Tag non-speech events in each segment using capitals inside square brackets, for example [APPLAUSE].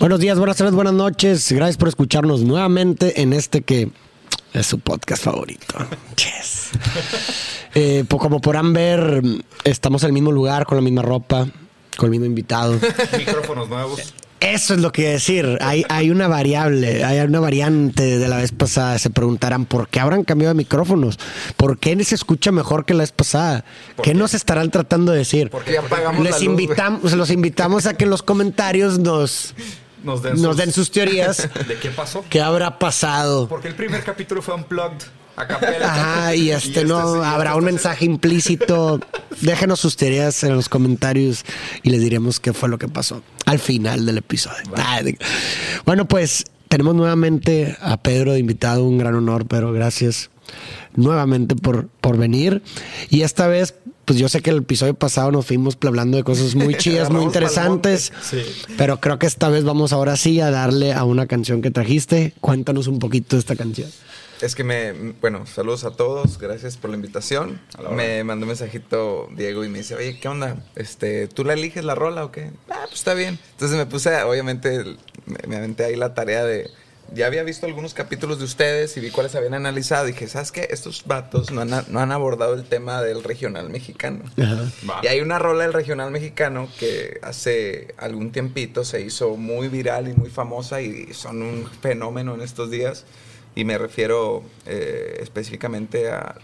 Buenos días, buenas tardes, buenas noches. Gracias por escucharnos nuevamente en este que es su podcast favorito. Yes. Eh, pues como podrán ver, estamos en el mismo lugar, con la misma ropa, con el mismo invitado. Micrófonos nuevos. Eso es lo que iba a decir. Hay, hay una variable, hay una variante de la vez pasada. Se preguntarán por qué habrán cambiado de micrófonos. ¿Por qué se escucha mejor que la vez pasada? ¿Qué, nos estarán tratando de decir? Porque ya apagamos Les la luz, invitamos, los invitamos a que en los comentarios nos, Nos den, nos den sus teorías. [LAUGHS] ¿De qué pasó? ¿Qué habrá pasado? Porque el primer capítulo fue unplugged. A capela. Ajá, y este no, sí, habrá este un mensaje implícito. Déjenos sus teorías en los comentarios y les diremos qué fue lo que pasó al final del episodio. Bueno, pues tenemos nuevamente a Pedro de invitado, un gran honor, pero gracias nuevamente por, por venir. Y esta vez, pues yo sé que el episodio pasado nos fuimos hablando de cosas muy [LAUGHS] chidas, muy interesantes, Sí. pero creo que esta vez vamos ahora sí a darle a una canción que trajiste. Cuéntanos un poquito de esta canción. Es que me, bueno, saludos a todos, gracias por la invitación. La. Me mandó un mensajito Diego y me dice, oye, ¿qué onda? Este, ¿Tú la eliges la rola o qué? Ah, pues está bien. Entonces me puse, obviamente, me aventé ahí la tarea de, ya había visto algunos capítulos de ustedes y vi cuáles habían analizado. Y dije, ¿sabes qué? Estos vatos no han, no han abordado el tema del regional mexicano. Ajá. Y hay una rola del regional mexicano que hace algún tiempito se hizo muy viral y muy famosa y son un fenómeno en estos días. Y me refiero eh, específicamente a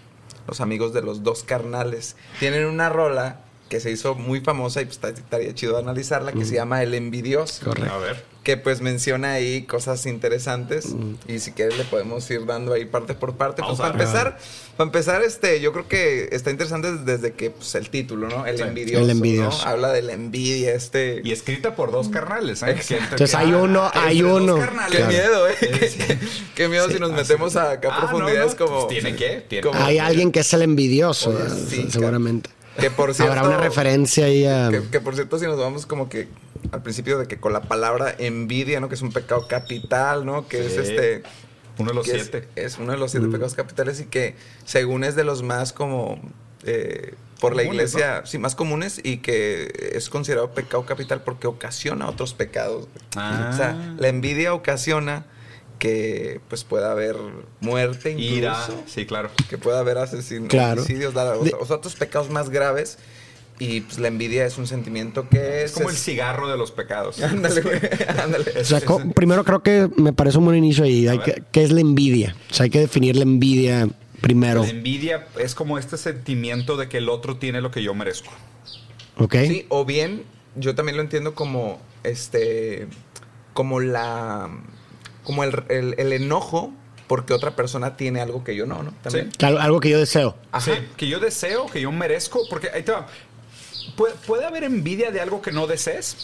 los amigos de los dos carnales. Tienen una rola que se hizo muy famosa y pues estaría chido analizarla que se llama El Envidioso. Correcto. A ver. Que pues menciona ahí cosas interesantes y si quieres le podemos ir dando ahí parte por parte. Pues para empezar, para empezar este, yo creo que está interesante desde que pues, el título, ¿no? El Sí. envidioso. El ¿no? envidioso. Habla de la envidia, este. Y escrita por dos carnales. ¿eh? Entonces que- hay uno, ah, hay dos uno. carnales. Qué Claro. miedo, ¿eh? Sí, Qué, miedo si nos metemos a acá a Ah, no, profundidades no, como. pues tiene que, tiene como- Hay alguien que es el envidioso, Oye, sí, seguramente. Que por cierto. Habrá una referencia ahí a... Que, que por cierto, si nos vamos como que al principio de que con la palabra envidia, ¿no? Que es un pecado capital, ¿no? Que es este. Uno de los es- siete. Es, uno de los Mm. siete pecados capitales y que según es de los más como eh, por la Comunes, iglesia, sí, más comunes y que es considerado pecado capital porque ocasiona otros pecados. Ah. O sea, la envidia ocasiona que pues pueda haber muerte incluso. Ira. Sí, claro. Que pueda haber asesinatos, Claro. homicidios, o sea, otros pecados más graves. Y pues la envidia es un sentimiento que Es es... como el cigarro de los pecados. Ándale, güey, [LAUGHS] ándale. O sea, primero creo que me parece un buen inicio ahí. Hay que. ¿Qué es la envidia? O sea, hay que definir la envidia primero. La envidia es como este sentimiento de que el otro tiene lo que yo merezco. ¿Ok? Sí, o bien, yo también lo entiendo como este. como la. como el, el- el enojo porque otra persona tiene algo que yo no, ¿no? También. Sí. Algo que yo deseo. Ajá. Sí, que yo deseo, que yo merezco, porque ahí te va. ¿Puede, puede haber envidia de algo que no desees?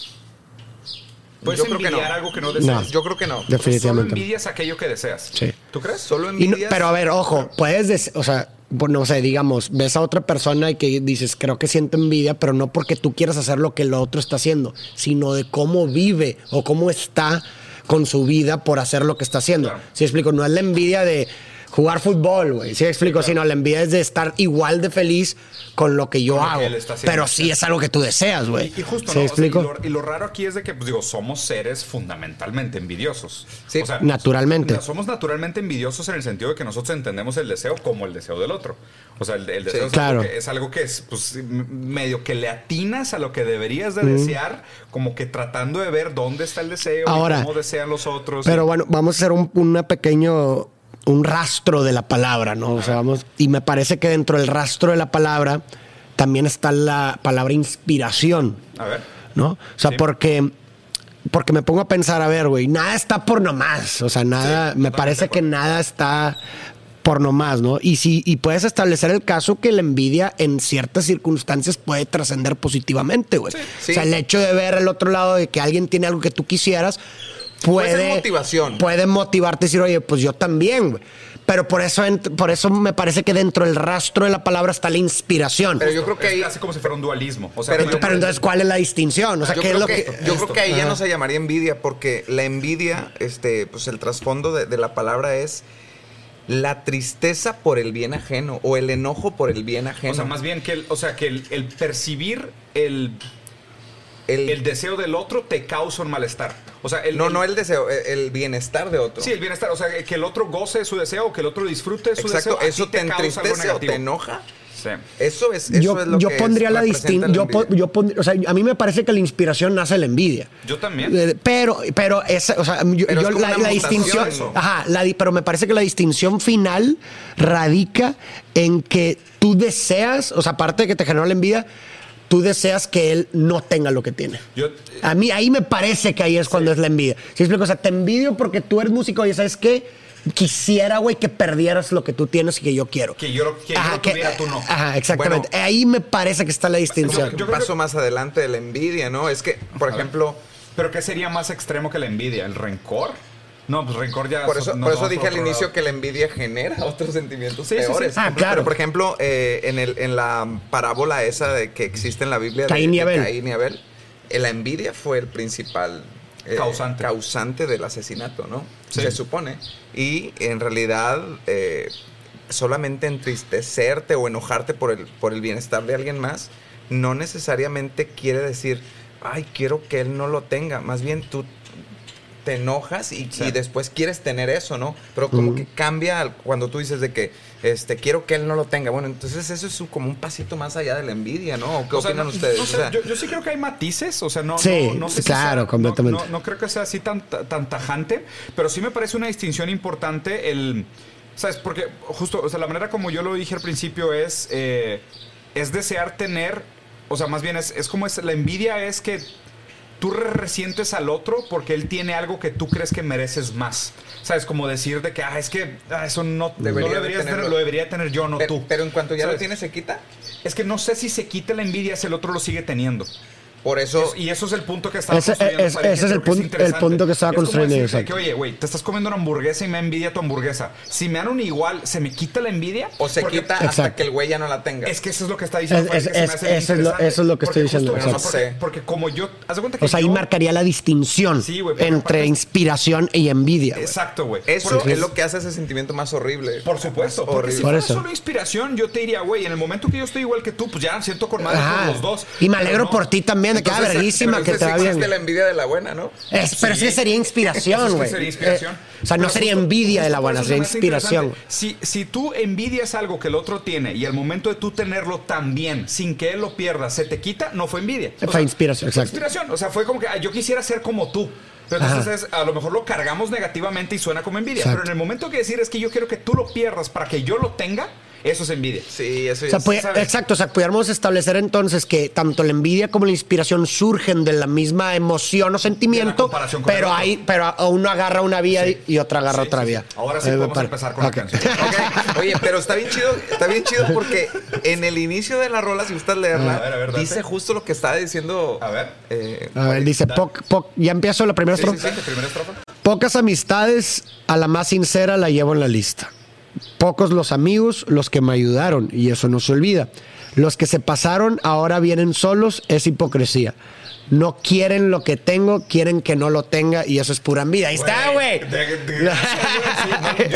¿Puedes Yo creo que envidiar no. algo que no No. deseas? Yo creo que no. Definitivamente. Solo envidias aquello que deseas. Sí. ¿Tú crees? Solo no- envidias. pero a ver, ojo, puedes, des- o sea, no sé, digamos, ves a otra persona y que dices, creo que siento envidia, pero no porque tú quieras hacer lo que el otro está haciendo, sino de cómo vive o cómo está con su vida por hacer lo que está haciendo. Claro. Si explico, no es la envidia de jugar fútbol, güey. Si explico, claro. sino la envidia es de estar igual de feliz con lo que yo lo hago. pero sí es algo que tú deseas, güey. Y, y justo, ¿Sí ¿no? O sea, explico? y, lo, y lo raro aquí es de que, pues digo, somos seres fundamentalmente envidiosos. Sí. O sea, Naturalmente. Somos naturalmente envidiosos en el sentido de que nosotros entendemos el deseo como el deseo del otro. O sea, el, el deseo Sí. es, Claro. algo que, es algo que es, pues, medio que le atinas a lo que deberías de desear, como que tratando de ver dónde está el deseo Ahora, y cómo desean los otros. Pero bueno, vamos a hacer un una pequeño un rastro de la palabra, ¿no? O sea, vamos y me parece que dentro del rastro de la palabra también está la palabra inspiración, a ver. ¿no? O sea, Sí. porque porque me pongo a pensar, a ver, güey, nada está por nomás, o sea, nada, Sí, me parece que nada está por nomás, ¿no? Y si y puedes establecer el caso que la envidia en ciertas circunstancias puede trascender positivamente, güey. Sí. O sea, el hecho de ver al otro lado de que alguien tiene algo que tú quisieras puede Puede ser motivación. Puede motivarte a decir, oye, pues yo también, güey. Pero por eso, por eso me parece que dentro del rastro de la palabra está la inspiración. Pero yo creo que ahí. casi como si fuera un dualismo. O sea, Pero- entonces, ¿cuál es la distinción? O sea, yo ¿qué es creo lo que, que, yo esto? creo que ahí ya no se llamaría envidia, porque la envidia, este, pues el trasfondo de, de la palabra es la tristeza por el bien ajeno o el enojo por el bien ajeno. O sea, más bien que el, o sea, que el, el percibir el El- el, deseo del otro te causa un malestar. O sea, el, No, no el deseo, el, el bienestar de otro. Sí, el bienestar. O sea, que el otro goce de su deseo, que el otro disfrute de su Exacto, deseo. ¿eso te, entristece o te enoja? Sí. Eso es, eso yo, es lo yo que pondría es- la distinción. la Yo, po- yo pondría- o sea, a mí me parece que la inspiración nace de la envidia. Yo también. Eh, Pero, pero esa, o sea, yo, la, distinción, ajá, la di- pero me parece que la distinción final radica en que tú deseas, o sea, aparte de que te generó la envidia, tú deseas que él no tenga lo que tiene. Yo- A mí ahí me parece que ahí es cuando es la envidia. ¿Sí explico? O sea, te envidio porque tú eres músico y sabes qué, quisiera, güey, que perdieras lo que tú tienes y que yo quiero. Que yo, que yo lo tuviera, tú no. Ajá, exactamente. Bueno. ahí me parece que está la distinción. Yo- yo- un paso más adelante de la envidia, ¿no? Es que, por A ver. ejemplo, Pero ¿qué sería más extremo que la envidia? ¿El rencor? No, pues rencor ya. por so- eso, nos por eso dije por al inicio lado. que la envidia genera otros sentimientos Sí, sí, sí. peores. Ah, claro. Pero, por ejemplo, eh, en, el, en la parábola esa de que existe en la Biblia de- Caín y de Abel. Caín y Abel, eh, la envidia fue el principal eh, Causante. causante del asesinato, ¿no? Sí. Se supone. Y en realidad, eh, solamente entristecerte o enojarte por el, por el bienestar de alguien más, no necesariamente quiere decir, ay, quiero que él no lo tenga. Más bien tú te enojas y, Sí. y después quieres tener eso, ¿no? Pero como que cambia cuando tú dices de que este quiero que él no lo tenga. Bueno, entonces eso es un- como un pasito más allá de la envidia, ¿no? ¿O ¿Qué O sea, opinan ustedes? no sé, O sea, yo, yo sí creo que hay matices, o sea, no, Sí, no, no sé si claro, sea- no- completamente. No, no creo que sea así tan, tan tajante, pero sí me parece una distinción importante el, ¿sabes? Porque justo, o sea, la manera como yo lo dije al principio es, eh, es desear tener, o sea, más bien es, es como es, la envidia es que tú re- resientes al otro porque él tiene algo que tú crees que mereces más. ¿Sabes? Como decir de que, ah, es que ah, eso no, Debería no de deberías tener, lo debería tener yo, no pero, tú. pero en cuanto ya lo tienes, se quita. Es que no sé si se quita la envidia si el otro lo sigue teniendo. Por eso, Es- y eso es el punto que estaba Ese- construyendo. es- ese es el punto- el interesante. punto que estaba Es construyendo, decirte. Que, oye, güey, te estás comiendo una hamburguesa y me envidia tu hamburguesa. Si me dan un igual, ¿se me quita la envidia? o se Porque- quita hasta Exacto. que el güey ya no la tenga. Es que eso es lo que está diciendo. Es- que se me hace lo- eso es lo que estoy Porque diciendo, justo, porque, No sé. porque como yo... Haz de cuenta que O sea, ahí marcaría la distinción Sí, porque entre inspiración y envidia. Exacto, güey. Eso Porque- es lo que hace ese sentimiento más horrible. Por supuesto, porque si fuera solo inspiración, yo te diría, güey, en el momento que yo estoy igual que tú, pues ya siento con madre los dos. Y me alegro por ti también, que verguísima, pero que te va existe bien. la envidia de la buena, ¿no? Es, pero sí Sí. sería inspiración, güey. sería inspiración. Eh, o sea, no Pero sería justo- envidia de la buena, sería inspiración. Si, si tú envidias algo que el otro tiene y al momento de tú tenerlo también, sin que él lo pierda, se te quita, no fue envidia. O Fue sea, inspiración, fue exacto. inspiración. O sea, fue como que ah, yo quisiera ser como tú. Pero entonces es- a lo mejor lo cargamos negativamente y suena como envidia. Exacto. Pero en el momento que decir es que yo quiero que tú lo pierdas para que yo lo tenga, eso es envidia. Sí, eso O ya sea, es- puede- ¿sabes? exacto, o sea, pudiéramos establecer entonces que tanto la envidia como la inspiración surgen de la misma emoción o sentimiento, pero hay, pero uno agarra una vía y- y otra agarra Sí, otra sí, sí. vía. Ahora sí Eh, podemos empezar con la canción. Oye, pero está bien chido, está bien chido porque en el inicio de la rola, si gustas leerla, A ver, a ver, date. dice justo lo que estaba diciendo. A ver. eh, A ver, dice, poc- poc- ya empiezo la primera Sí, sí, estrofa. Date, primera estrofa. Pocas amistades, a la más sincera la llevo en la lista. Pocos los amigos, los que me ayudaron, y eso no se olvida. Los que se pasaron ahora vienen solos, es hipocresía. No quieren lo que tengo, quieren que no lo tenga, y eso es pura envidia. Ahí está, güey. Yo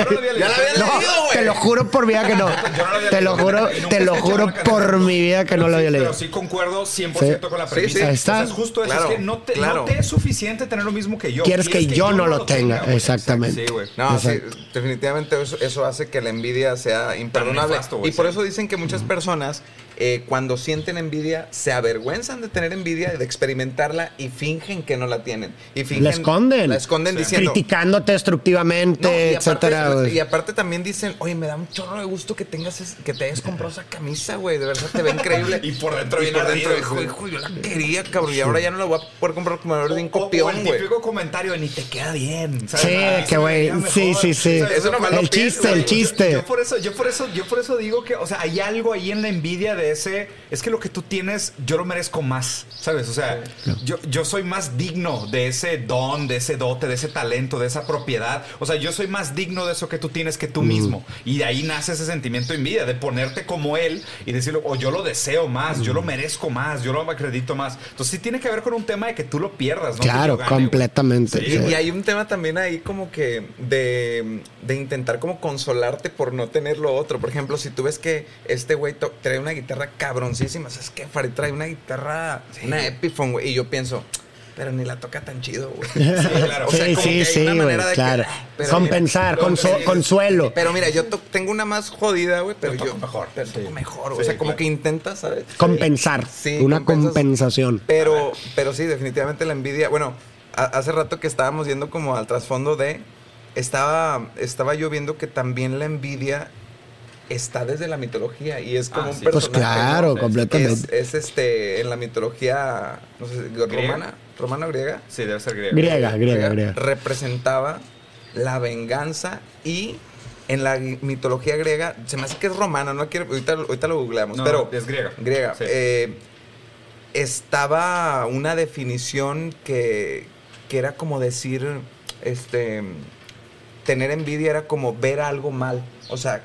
no lo había Ya la había leído. Te lo juro por vida que no. Yo no lo había Te lo juro, te lo juro por mi vida que no lo había leído. Pero sí concuerdo 100% Sí. con la premisa. Ahí está. Entonces, justo eso es que no te, es suficiente tener lo mismo que yo. Quieres que yo no lo tenga, exactamente. Sí, güey. No, sí, definitivamente eso, hace que la envidia sea imperdonable. y por eso dicen que muchas personas, eh, cuando sienten envidia, se avergüenzan de tener envidia, de experimentarla y fingen que no la tienen. Y fingen, La esconden. La esconden Sí. diciendo. Criticándote destructivamente, No, y, etcétera. aparte, güey. y aparte también dicen, oye, me da un chorro de gusto que tengas, es- que te hayas comprado esa camisa, güey, de verdad te ve increíble. [LAUGHS] Y por dentro y bien por dentro, ardido, hijo, yo la quería, cabrón, y ahora ya no la voy a poder comprar como me de un copión, güey. típico comentario ni te queda bien. ¿sabes? Sí, Ah, que güey, sí, sí, sí. Eso lo El pienso, chiste, el chiste. Yo por eso, yo por eso, yo por eso digo que, o sea, hay algo ahí en la envidia de ese, es que lo que tú tienes, yo lo merezco más, ¿sabes? O sea, yo, yo soy más digno de ese don, de ese dote, de ese talento, de esa propiedad. O sea, yo soy más digno de eso que tú tienes que tú mismo. Y de ahí nace ese sentimiento de envidia, de ponerte como él y decirlo, o yo lo deseo más, yo lo merezco más, yo lo acredito más. Entonces sí tiene que ver con un tema de que tú lo pierdas, ¿no? Claro, gane, completamente. Sí, sí. Y, hay un tema también ahí como que de, de intentar como consolarte por no tener lo otro. Por ejemplo, si tú ves que este güey trae una guitarra guitarra cabroncísima. ¿Sabes qué? Farid trae una guitarra, una Epiphone, güey. Y yo pienso, pero ni la toca tan chido, güey. [LAUGHS] Sí, claro. O sea, sí, como sí, que hay sí, una güey, manera de que, claro. Compensar, mira, consu- sí, consuelo. Pero mira, yo tengo una más jodida, güey, pero Yo mejor. pero toco Sí. mejor. O sea, como que intentas, ¿sabes? Compensar. Sí, una compensación. Pero, pero sí, definitivamente la envidia. Bueno, a- hace rato que estábamos yendo como al trasfondo de. Estaba, estaba yo viendo que también la envidia está desde la mitología y es como Ah, un sí. personaje. Pues claro, completamente. Es, es, este en la mitología no sé, romana, romana o griega. Sí, debe ser griego. Griega, griega, griega. representaba la venganza y en la mitología griega se me hace que es romana, no quiero ahorita, ahorita lo googleamos, No, pero es griega. griega. Sí. eh, estaba una definición que, que era como decir, este, tener envidia era como ver algo mal, o sea,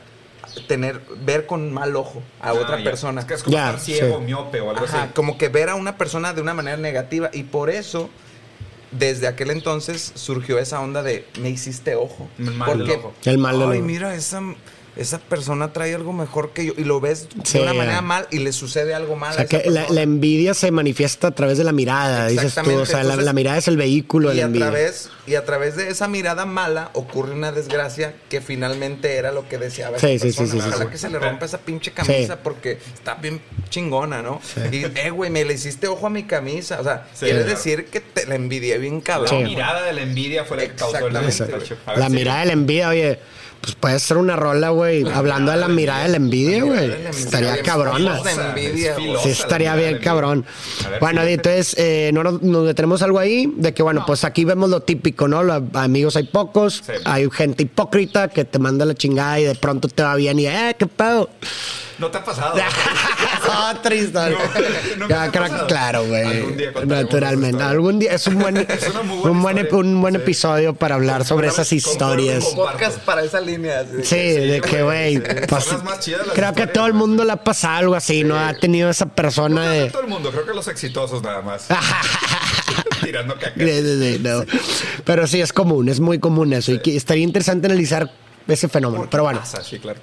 tener, ver con mal ojo a Ah, otra ya. persona. Es que es como Ya, estar ciego, sí. miope o algo Ajá, así. como que ver a una persona de una manera negativa y por eso desde aquel entonces surgió esa onda de me hiciste ojo. El mal del ojo. El mal del Ay, ojo. mira, esa, esa persona trae algo mejor que yo y lo ves Sí, de una manera mal y le sucede algo mal O a sea, esa que la, la envidia se manifiesta a través de la mirada, dices tú. Exactamente, O sea, la, entonces- la mirada es el vehículo de y la a envidia. través y a través de esa mirada mala ocurre una desgracia que finalmente era lo que deseaba Sí, esa sí, sí, persona. sí, sí, Ojalá sí. que se le rompa esa pinche camisa Sí. porque está bien chingona, ¿no? Y eh, güey, me le hiciste ojo a mi camisa, o sea, Sí, quiere claro. decir que te la envidié bien La cabrón. Sí. mirada de la envidia fue la que causó el. A La mirada de la envidia, oye, pues puede ser una rola, güey, hablando de la mirada de la envidia, güey. Estaría cabrona. Sí, estaría bien cabrón. Bueno, entonces eh, no nos, nos detenemos algo ahí, de que bueno, pues aquí vemos lo típico, ¿no? Los amigos hay pocos, hay gente hipócrita que te manda la chingada y de pronto te va bien y, eh, qué pedo. No te ha pasado. Otra [LAUGHS] historia. No, Ya, te ha cra- pasado. claro, güey. Naturalmente. Algún día es un buen, [LAUGHS] una muy buena un buen, historia. un buen Sí. episodio para hablar sobre esas historias. Podcast para esa línea. así Sí, que- de que, güey. sí. pues, Son las más chidas las creo que todo el mundo le ha pasado algo así, ¿no? Ha tenido esa persona No de. todo el mundo, creo que los exitosos nada más. [LAUGHS] Tirando caca. Sí, sí, sí, no. Pero sí, es común, es muy común eso. Y que estaría interesante analizar ese fenómeno. Pero bueno, Pasa, sí, claro.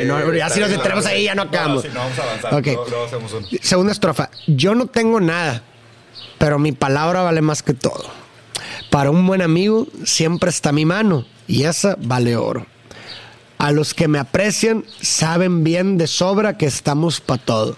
Sí, no, ya si nos detenemos ahí ya no acabamos. No, no vamos a avanzar. Ok. Luego- luego hacemos un- Segunda estrofa. Yo no tengo nada, pero mi palabra vale más que todo. Para un buen amigo siempre está mi mano y esa vale oro. A los que me aprecian saben bien de sobra que estamos para todo.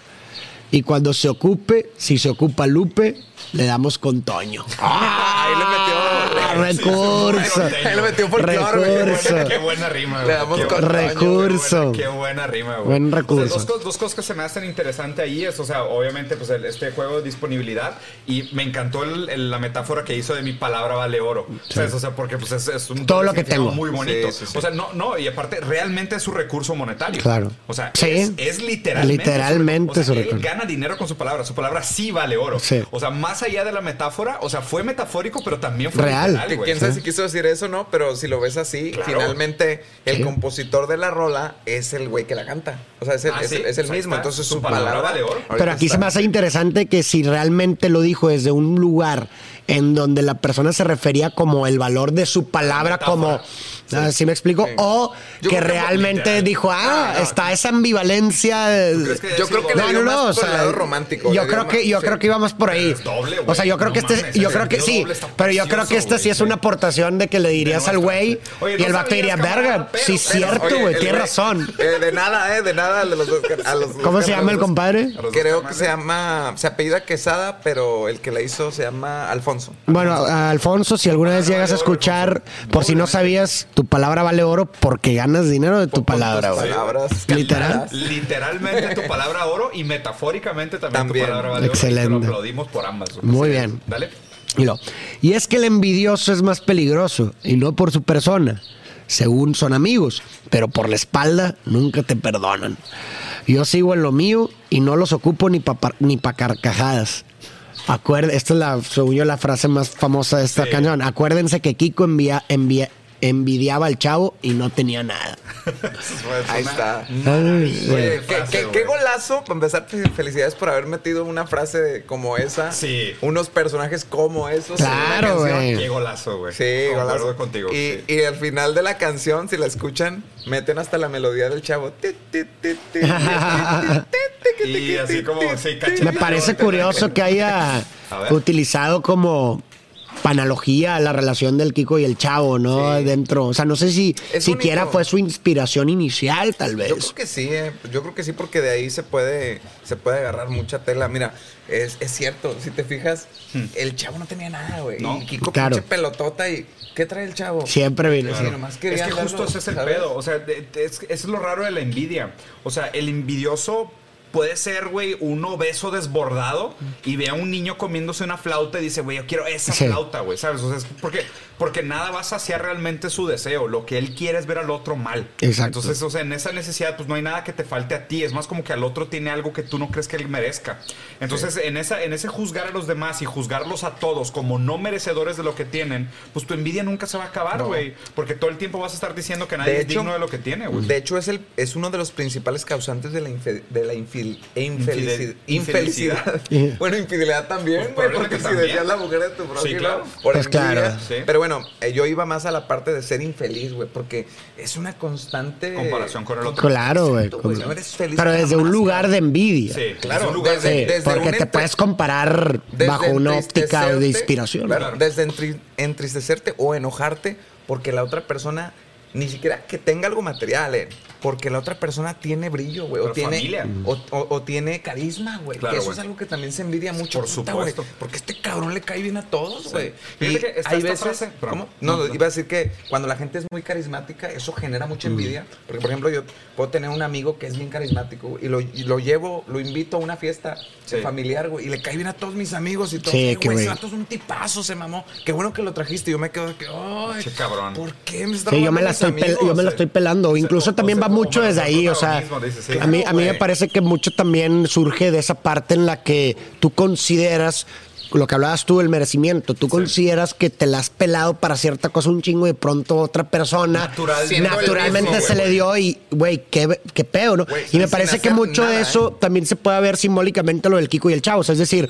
Y cuando se ocupe, si se ocupa Lupe, le damos con Toño. Ahí le metió. Recurso. Le metió güey. Recurso. Qué buena rima, Le güey. Recurso. Qué buena rima, güey. Buen O sea, recurso. dos, cos- dos cosas que se me hacen interesante ahí es, o sea, obviamente, pues el- este juego de disponibilidad y me encantó el- el- la metáfora que hizo de mi palabra vale oro. O sea, porque pues es, es un Todo lo que tengo. muy bonito. Sí, sí, sí. O sea, no, no, y aparte realmente es su recurso monetario. Claro. O sea, Sí. es, es literalmente. Literalmente o sea, su él recurso. gana dinero con su palabra. Su palabra sí vale oro. Sí. O sea, más allá de la metáfora, o sea, fue metafórico, pero también fue Real. Que quién sabe si quiso decir eso o no, pero si lo ves así, Claro. finalmente el compositor de la rola es el güey que la canta. O sea, es el, Ah, es sí. el, es el Pues ahí mismo. está. Entonces Su palabra palabra, vale oro. Pero aquí se me hace interesante que si realmente lo dijo desde un lugar en donde la persona se refería como el valor de su palabra, como, ¿sí me explico? Sí. O Yo que realmente dijo, ah, No, no. está esa ambivalencia. de- crees que Yo creo que no, no, no, o sea, lado romántico. Yo creo que más- yo sí. creo que íbamos por ahí. doble, o sea, yo creo No que este, mames, yo creo que sí, pero yo creo que esta sí es una aportación de que le dirías al güey y el vato diría, verga, sí, cierto, güey, tienes razón. [LAUGHS] eh, de nada, eh, de nada. de los dos- a los ¿Cómo se llama el compadre? Creo que se llama, se apellida Quesada, pero el que la hizo se llama Alfonso. Bueno, Alfonso, si alguna vez Palabra llegas a escuchar, Alfonso. por si no sabías, tu palabra vale oro porque ganas dinero de tu Por- palabra, güey. palabras Literal. Literalmente tu palabra oro y metafóricamente también, También. tu palabra vale oro. Excelente. Y te lo aplaudimos por ambas. Muy bien. Dale. Y, lo- y es que el envidioso es más peligroso, y no por su persona, según son amigos, pero por la espalda nunca te perdonan. Yo sigo en lo mío y no los ocupo ni para ni pa carcajadas. Acuerde, esta es la, según yo, la frase más famosa de esta Sí. canción. Acuérdense que Kiko envía, envía- envidiaba al chavo y no tenía nada. [LAUGHS] Ahí está. Oye, qué, frase, qué- güey. qué golazo. Para empezar, fe- felicidades por haber metido una frase de- como esa. Sí. Unos personajes como esos. en una Claro, canción. güey. Qué golazo, güey. Sí, Concuerdo golazo. contigo. Y, sí. y al final de la canción, si la escuchan, meten hasta la melodía del chavo. Y así como, sí, Me parece curioso que haya [LAUGHS] utilizado como analogía la relación del Kiko y el Chavo, ¿no? Sí. Dentro. O sea, no sé si Es siquiera bonito. fue su inspiración inicial, tal Yo vez. creo que sí, eh. yo creo que sí, porque de ahí se puede, se puede agarrar mucha tela. Mira, es, es cierto, si te fijas, el chavo no tenía nada, güey. No. Y Kiko Claro. pinche pelotota y ¿qué trae el chavo? Siempre vino. Sí, así. nomás Es que justo ese es el ¿sabes? pedo. O sea, es, es lo raro de la envidia. O sea, el envidioso puede ser, güey, un obeso desbordado y ve a un niño comiéndose una flauta y dice, güey, yo quiero esa Sí. flauta, güey, ¿sabes? O sea, es porque, porque nada va a saciar realmente su deseo. Lo que él quiere es ver al otro mal. Exacto. Entonces, o sea, en esa necesidad, pues no hay nada que te falte a ti. Es más como que al otro tiene algo que tú no crees que él merezca. Entonces, en, esa, en ese juzgar a los demás y juzgarlos a todos como no merecedores de lo que tienen, pues tu envidia nunca se va a acabar, No. güey. Porque todo el tiempo vas a estar diciendo que nadie De es hecho- digno de lo que tiene, güey. De hecho, es, el, es uno de los principales causantes de la, de la infil- infelicidad. infelicidad. bueno, infidelidad también, Pues güey, porque si también. decías la mujer de tu prójimo, claro. por Pues claro. Sí. Pero bueno, eh, yo iba más a la parte de ser infeliz, güey, porque es una constante... Comparación con el otro. Claro, güey. No eres feliz Pero desde un lugar de envidia. Sí, Claro, es un lugar desde- de- Sí, desde porque un te puedes comparar bajo una óptica de inspiración. claro, Desde entri- entristecerte o enojarte porque la otra persona ni siquiera que tenga algo material, eh, porque la otra persona tiene brillo, güey, o tiene o, o- o tiene carisma, güey. Claro, que eso es algo que también se envidia mucho, Por puta, supuesto. porque este cabrón le cae bien a todos, güey. Fíjate Y que está hay esta veces, frase-. ¿cómo? No, No, no. iba a decir que cuando la gente es muy carismática, eso genera mucha envidia, porque por ejemplo, yo puedo tener un amigo que es bien carismático güey, y lo, y lo llevo, lo invito a una fiesta Sí. familiar, güey, y le cae bien a todos mis amigos y todo. Sí, "Ay, qué güey, ese vato es un tipazo, se mamó. Qué bueno que lo trajiste. Y yo me quedo de que, ay, Qué cabrón. ¿por qué me está Sí, yo robando me la estoy, amigos? yo me la sí. estoy pelando. Incluso también va mucho desde ahí. O sea, protagonismo, dices, sí. a mí, a mí me parece que mucho también surge de esa parte en la que tú consideras lo que hablabas tú del merecimiento. Tú consideras que te la has pelado para cierta cosa un chingo y de pronto otra persona Natural. El naturalmente mismo, se le dio y, güey, qué, qué pedo, ¿no? Y me parece que mucho de eso también se puede ver simbólicamente lo del Kiko y el Chavo. O sea, es decir,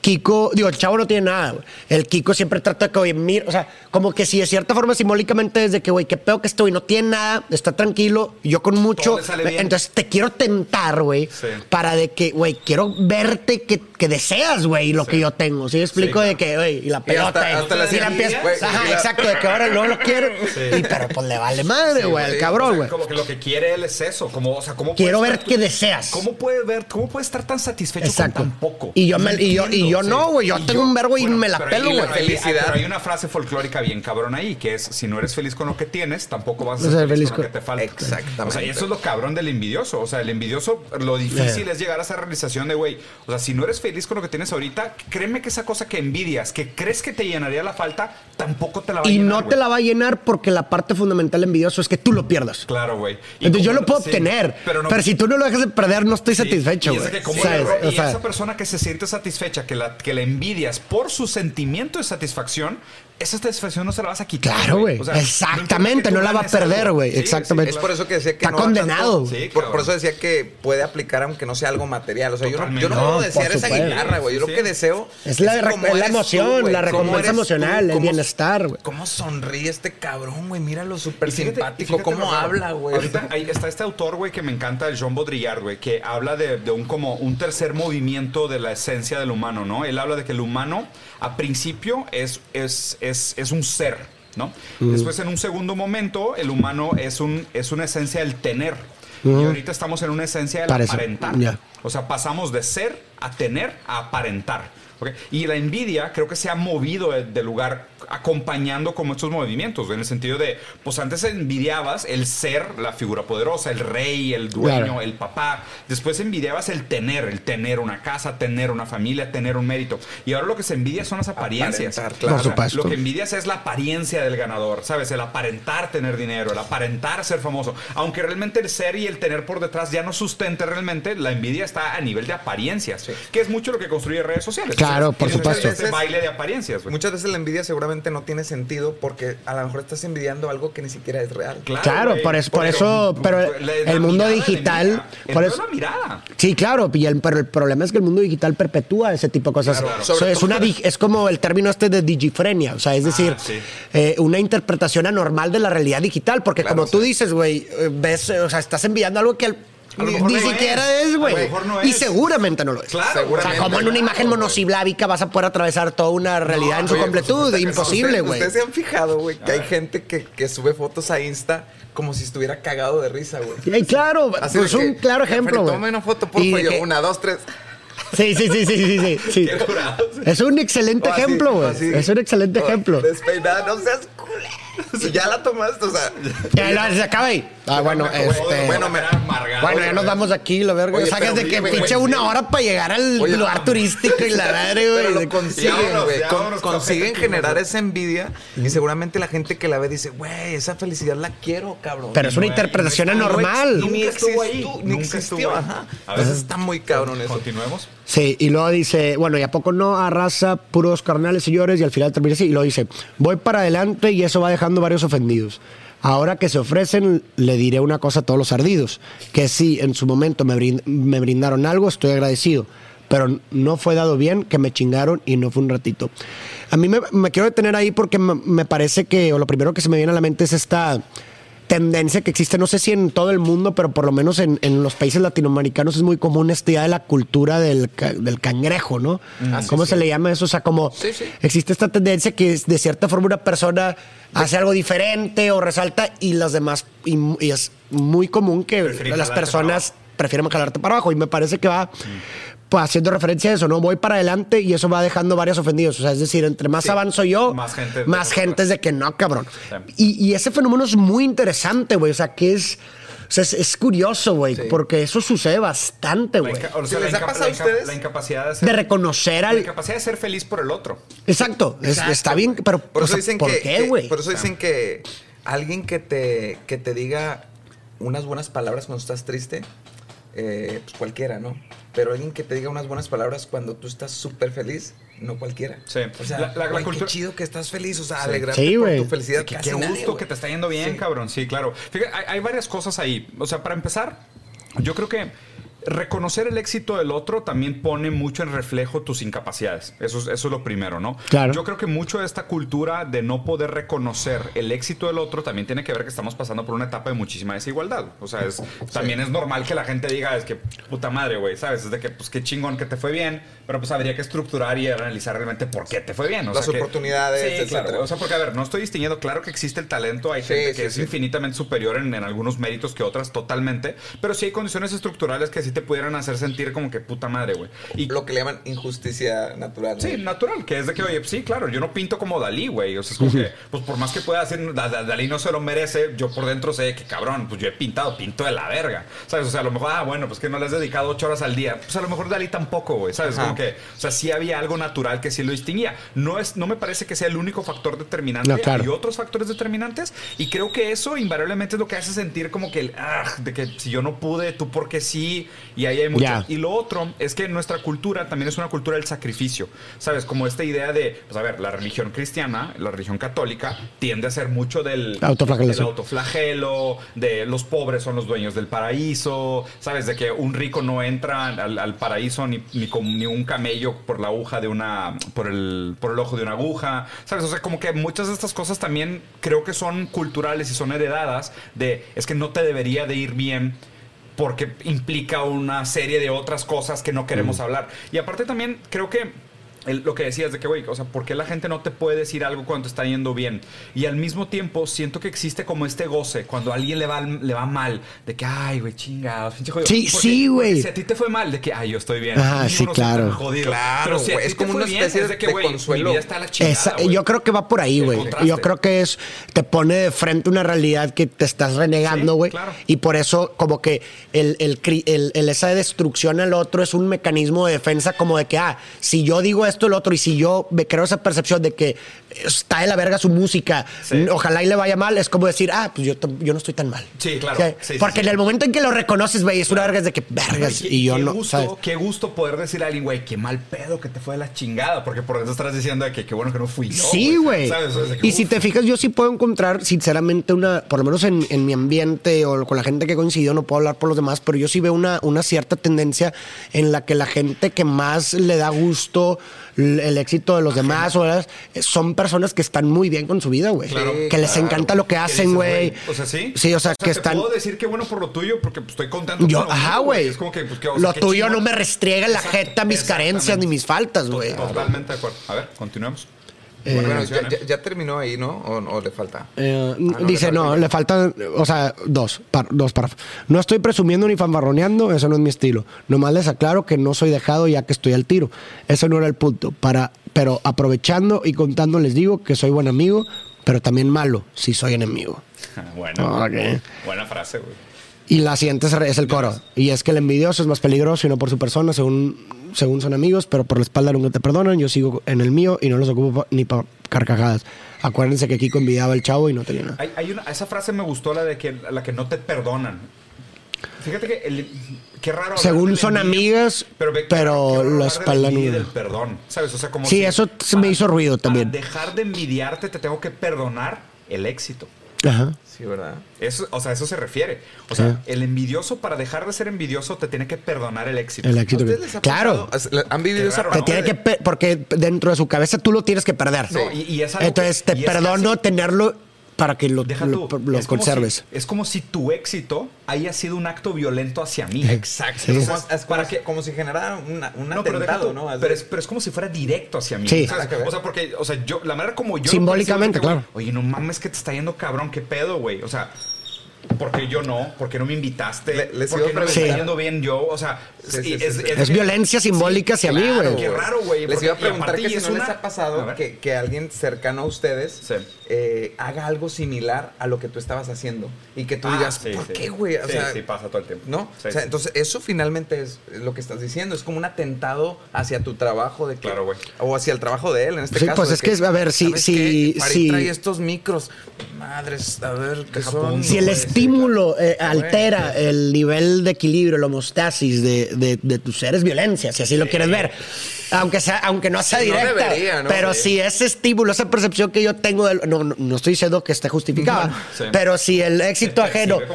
Kiko, digo, el Chavo no tiene nada, güey. El Kiko siempre trata de que, oye, mira, o sea, como que si de cierta forma simbólicamente desde que, güey, qué pedo que estoy, no tiene nada, está tranquilo, yo con mucho. Entonces te quiero tentar, güey, Sí. para de que, güey, quiero verte que, que deseas, güey, lo que yo tengo. ¿Sí explico? Sí, de que, güey, y la pelota. y- hasta y la empieza- güey, Ajá, y la- exacto, de que ahora no lo quiero. [LAUGHS] Sí. Y pero pues le vale madre, güey, al güey. cabrón, O sea, güey. como que lo que quiere él es eso. Como, o sea, ¿cómo Quiero ver estar- qué deseas. ¿Cómo puede ver, cómo puede estar tan satisfecho Exacto. con tan poco? Y yo me- y yo- y yo no, güey, yo Y tengo un vergo y me la pelo, güey. Felicidad. Pero hay una frase folclórica bien cabrón ahí, que es, si no eres feliz con lo que tienes, tampoco vas a ser feliz feliz con lo que te falta. Exactamente. O sea, y eso es lo cabrón del envidioso. O sea, el envidioso, lo difícil Eh. es llegar a esa realización de, güey, o sea, si no eres feliz con lo que tienes ahorita, créeme que esa cosa que envidias, que crees que te llenaría la falta, tampoco te la va a Y llenar, no te la va a llenar porque la parte fundamental envidioso es que tú lo pierdas. Claro, güey. Y Entonces yo lo puedo sí, obtener, pero, no- si tú no lo dejas de perder, no estoy Sí, satisfecho, y es güey. que como- ¿Sabes? y sea, esa persona que se siente satisfecha, que la, que la envidias por su sentimiento de satisfacción, esa satisfacción no se la vas a quitar. Claro, güey. O sea, Exactamente, no tú la va a perder, güey. Sí, Exactamente. Es por eso que decía que Está no condenado. tanto- Sí, por, eso decía que puede aplicar aunque no sea algo material. O sea, yo no, yo no puedo No, desear esa supuesto. guitarra, güey. Yo Sí, lo que deseo Es la es la tú, emoción, güey. la recompensa tú, emocional, el bienestar, güey. Cómo sonríe este cabrón, güey. Míralo súper simpático. Cómo habla, güey. Ahorita [LAUGHS] ahí está este autor, güey, que me encanta, el Jean Baudrillard, güey, que habla de, de un como un tercer movimiento de la esencia del humano, ¿no? Él habla de que el humano, a principio, es, es, es, es un ser, ¿no? Después, en un segundo momento, el humano es, un, es una esencia del tener. Y ahorita estamos en una esencia del Parece, aparentar. O sea, pasamos de ser a tener a aparentar. ¿Ok? Y la envidia creo que se ha movido de, de lugar acompañando como estos movimientos, en el sentido de, pues antes envidiabas el ser la figura poderosa, el rey, el dueño, Claro. el papá. Después envidiabas el tener, el tener una casa, tener una familia, tener un mérito. Y ahora lo que se envidia son las apariencias. Claro. Por supuesto. Lo que envidias es la apariencia del ganador, ¿sabes? El aparentar tener dinero, el aparentar ser famoso. Aunque realmente el ser y el tener por detrás ya no sustente realmente, la envidia está a nivel de apariencias, que es mucho lo que construye redes sociales. Claro, por Tienes supuesto. Este baile de apariencias, güey. Muchas veces la envidia seguramente no tiene sentido porque a lo mejor estás envidiando algo que ni siquiera es real. Claro, güey. por eso- por eso, pero la- el la mundo digital, el por eso- es la mirada. Sí, claro, y el- pero el problema es que el mundo digital perpetúa ese tipo de cosas. Claro, claro. Es, una, es como el término este de digifrenia, o sea, es decir, sí. eh, una interpretación anormal de la realidad digital, porque Claro, como tú sí. dices, güey, eh, ves, o sea, estás enviando algo que lo Ni- mejor Ni no siquiera es, güey. A lo mejor no Y es. seguramente no lo es. Claro, O sea, como en una imagen güey. monosilábica vas a poder atravesar toda una realidad en su oye, por completud. Imposible, ¿Ustedes- güey. Ustedes se han fijado, güey, que hay ver. gente que, que sube fotos a Insta como si estuviera cagado de risa, güey. Ey, claro, Así pues un que, claro ejemplo, güey. Tome una foto, por favor. que- Una, dos, tres. Sí, sí, sí, sí, sí, sí. sí. [LAUGHS] Es un excelente así, ejemplo, güey. Es un excelente O ejemplo. Despeinada, no seas culero. [LAUGHS] Si ya la tomaste, o sea. Ya, ya, se acaba ahí. Ah, bueno, Bueno, este. bueno, me- Bueno, ya nos vamos aquí, la verga. Oye, o sea, que es de que pinche una hora para llegar al Oye, lugar turístico y la Pero güey. lo consiguen, güey. Con- consiguen generar esa envidia y seguramente la gente que la ve dice, güey, esa felicidad la quiero, cabrón. Pero es una interpretación anormal. Nunca estuvo existió, ahí. ni Nunca existió, ajá. A está muy cabrón eso. Continuemos. Sí, y luego dice, bueno, ¿y a poco no arrasa puros carnales señores? Y al final termina así. Y luego dice, voy para adelante y eso va varios ofendidos. Ahora que se ofrecen, le diré una cosa a todos los ardidos, que si en su momento me, me brindaron algo, estoy agradecido, pero no fue dado bien, que me chingaron y no fue un ratito. A mí me, me quiero detener ahí porque me, me parece que, o lo primero que se me viene a la mente es esta tendencia que existe, no sé si en todo el mundo, pero por lo menos en, en los países latinoamericanos es muy común esta idea de la cultura del, del cangrejo, ¿no? ¿Cómo se le llama eso? O sea, como Sí, sí. existe esta tendencia que es, de cierta forma una persona hace algo diferente o resalta y las demás, y, y es muy común que las personas prefieren jalarte para abajo y me parece que va pues, haciendo referencia a eso, ¿no? Voy para adelante y eso va dejando varios ofendidos. O sea, es decir, entre más Sí. avanzo yo, Más gente de- más gente es de que no, cabrón. Sí. Y, y ese fenómeno es muy interesante, güey. O sea, que es. O sea, es, es curioso, güey, Sí. porque eso sucede bastante, La güey. o ¿Sí sea, les la ha pasado la a ustedes? La incapacidad de ser, De reconocer la al. incapacidad de ser feliz por el otro. Exacto. es- Exacto, está bien, pero. por o eso sea, dicen ¿por que, qué, güey? por eso dicen que alguien que te que te diga unas buenas palabras cuando estás triste eh, pues cualquiera no pero alguien que te diga unas buenas palabras cuando tú estás súper feliz no cualquiera Sí. o sea La- la- cultura- qué chido que estás feliz o sea Sí. alegrarte Sí, por tu felicidad Que qué gusto que te está yendo bien, Sí. cabrón. Sí, claro. Fíjate, hay, hay varias cosas ahí. O sea, para empezar, yo creo que reconocer el éxito del otro también pone mucho en reflejo tus incapacidades. Eso es, eso es lo primero, ¿no? Claro. Yo creo que mucho de esta cultura de no poder reconocer el éxito del otro también tiene que ver que estamos pasando por una etapa de muchísima desigualdad. O sea, es, también es normal que la gente diga, es que puta madre, güey, ¿sabes? Es de que, pues qué chingón que te fue bien, pero pues habría que estructurar y analizar realmente por qué te fue bien. O Las sea, que- oportunidades, Sí, etcétera. claro. O sea, porque a ver, no estoy distinguiendo, claro que existe el talento, hay Sí, gente que sí, es sí. infinitamente superior en, en algunos méritos que otras, totalmente, pero sí hay condiciones estructurales que sí te pudieran hacer sentir como que puta madre, güey. Y lo que le llaman injusticia natural ¿no? Sí, natural, que es de que, oye, sí, claro, yo no pinto como Dalí, güey. O sea, es como que, pues por más que pueda Da- Dalí no se lo merece, yo por dentro sé que, cabrón, pues yo he pintado, pinto de la verga. ¿Sabes? O sea, a lo mejor, ah, bueno, pues que no le has dedicado ocho horas al día. Pues a lo mejor Dalí tampoco, güey. ¿Sabes? Ajá. Como que, o sea, sí había algo natural que sí lo distinguía. No, es, no me parece que sea el único factor determinante. No, claro. Hay otros factores determinantes y creo que eso invariablemente es lo que hace sentir como que, el, ah, de que si yo no pude, tú porque sí, y ahí hay mucho. Y lo otro es que nuestra cultura también es una cultura del sacrificio, ¿sabes? Como esta idea de, pues a ver, la religión cristiana, la religión católica, tiende a ser mucho del del autoflagelo, de los pobres son los dueños del paraíso, ¿sabes? De que un rico no entra al, al paraíso ni, ni con ni un camello por la aguja de una, por el, por el ojo de una aguja, ¿sabes? O sea, como que muchas de estas cosas también creo que son culturales y son heredadas de, es que no te debería de ir bien porque implica una serie de otras cosas que no queremos hablar. Y aparte también creo que el- lo que decías de que, güey, o sea, ¿por qué la gente no te puede decir algo cuando te está yendo bien? Y al mismo tiempo siento que existe como este goce cuando a alguien le va, le va mal, de que, ay, güey, chingados, pinche jodido. Sí, Porque- sí, güey. Si a ti te fue mal, de que, ay, yo estoy bien. Yo sí, claro. jodido. Claro, Pero si es como una bien, especie es de que, de güey, consuelo. Mi vida está la chingada, Esa- yo creo que va por ahí, güey. Yo creo que es te pone de frente una realidad que te estás renegando, Sí, güey. claro. Y por eso como que el, el, cri- el- el- esa destrucción al otro es un mecanismo de defensa como de que, ah, si yo digo esto el otro y si yo me creo esa percepción de que está de la verga su música, Sí. ojalá y le vaya mal, es como decir, ah, pues yo, yo no estoy tan mal. Sí, claro. O sea, Sí, sí, Porque en el momento en que lo reconoces, güey, es una verga de que vergas Qué- y yo qué no, Gusto, ¿sabes? Qué gusto poder decirle a alguien, güey, qué mal pedo que te fue de la chingada. Porque por dentro estás diciendo de que qué bueno que no fui yo. Sí, güey. Y si te fijas, yo sí puedo encontrar, sinceramente, una, por lo menos en, en mi ambiente o con la gente que coincidió, no puedo hablar por los demás, pero yo sí veo una, una cierta tendencia en la que la gente que más le da gusto el éxito de los demás, o las- son personas que están muy bien con su vida, güey. Claro. que les claro. encanta lo que ¿Qué hacen, güey. O sea, sí. Sí, o sea, que te están. puedo decir que bueno por lo tuyo porque pues, estoy contento. Yo, ajá, güey. Es como que, pues, que, o sea, Lo tuyo no me restriega en la Exacto, jeta mis carencias ni mis faltas, güey. Totalmente de acuerdo. A ver, continuemos. Eh, Bueno, ya, ya- ya terminó ahí, ¿no? ¿O, o le falta? Eh, Ah, no, dice, le no, le faltan, o sea, dos, par- dos párrafos. No estoy presumiendo ni fanfarroneando, eso no es mi estilo. Nomás les aclaro que no soy dejado ya que estoy al tiro. Eso no era el punto. Para, pero aprovechando y contando les digo que soy buen amigo, pero también malo si soy enemigo. [LAUGHS] Bueno, buena frase, güey. Y la siguiente es el coro. Y es que el envidioso es más peligroso y no por su persona, según, según son amigos, pero por la espalda nunca te perdonan. Yo sigo en el mío y no los ocupo ni para carcajadas. Acuérdense que Kiko envidiaba al chavo y no tenía nada. Hay, hay una, esa frase me gustó, la de que la que no te perdonan. Fíjate que el, qué raro. Según son envidia, amigas, pero, ve- pero la de espalda del perdón, ¿sabes? O sea, como Sí, si eso me hizo ruido también. Para dejar de envidiarte, te tengo que perdonar el éxito. Ajá. Sí, ¿verdad? Eso, o sea, a eso se refiere. O sea, Ajá. el envidioso, para dejar de ser envidioso, te tiene que perdonar el éxito. El ¿A éxito. que- ha Claro. ¿Han vivido esa Te tiene que porque dentro de su cabeza tú lo tienes que perder. No, y- y es algo Entonces que- te y es perdono casi- tenerlo para que lo, Deja lo- tú, lo es como conserves. si- es como si tu éxito haya sido un acto violento hacia mí. Exacto. Sí. Es como, es como Para si- que- como si generara una- un No, pero, atentado, tú, ¿no? Pero, es, pero es como si fuera directo hacia mí. Sí. O sea, porque, o sea, yo, la manera como yo. Simbólicamente, claro. Oye, no mames, que te está yendo cabrón, qué pedo, güey. O sea, ¿por qué yo no? ¿Por qué no me invitaste? Le- les ¿Por iba qué a no me está yendo bien yo? O sea, Sí, sí, y sí, sí. Es violencia simbólica hacia mí, güey. Qué raro, güey. Les iba a preguntar que si es no les una- ha pasado que, que alguien cercano a ustedes Sí. eh, haga algo similar a lo que tú estabas haciendo y que tú Ah, digas, sí, ¿por sí. qué, güey? O Sí, sea, sí, pasa todo el tiempo. ¿No? Sí, o sea, sí. entonces eso finalmente es lo que estás diciendo. Es como un atentado hacia tu trabajo de que, Claro, güey. O hacia el trabajo de él, en este Sí, caso. pues es que, a ver, si- ¿sabes si- trae estos micros. Madres, a ver, ¿qué son? Si el estímulo eh, altera el nivel de equilibrio, la homostasis de, de, de tu ser, es violencia, si así lo quieres ver. Aunque, sea, aunque no sea Sí, no directa. debería, ¿no? Pero Sí. si ese estímulo, esa percepción que yo tengo, del- no, no, no estoy diciendo que esté justificada, pero si el éxito [LAUGHS] ajeno eh,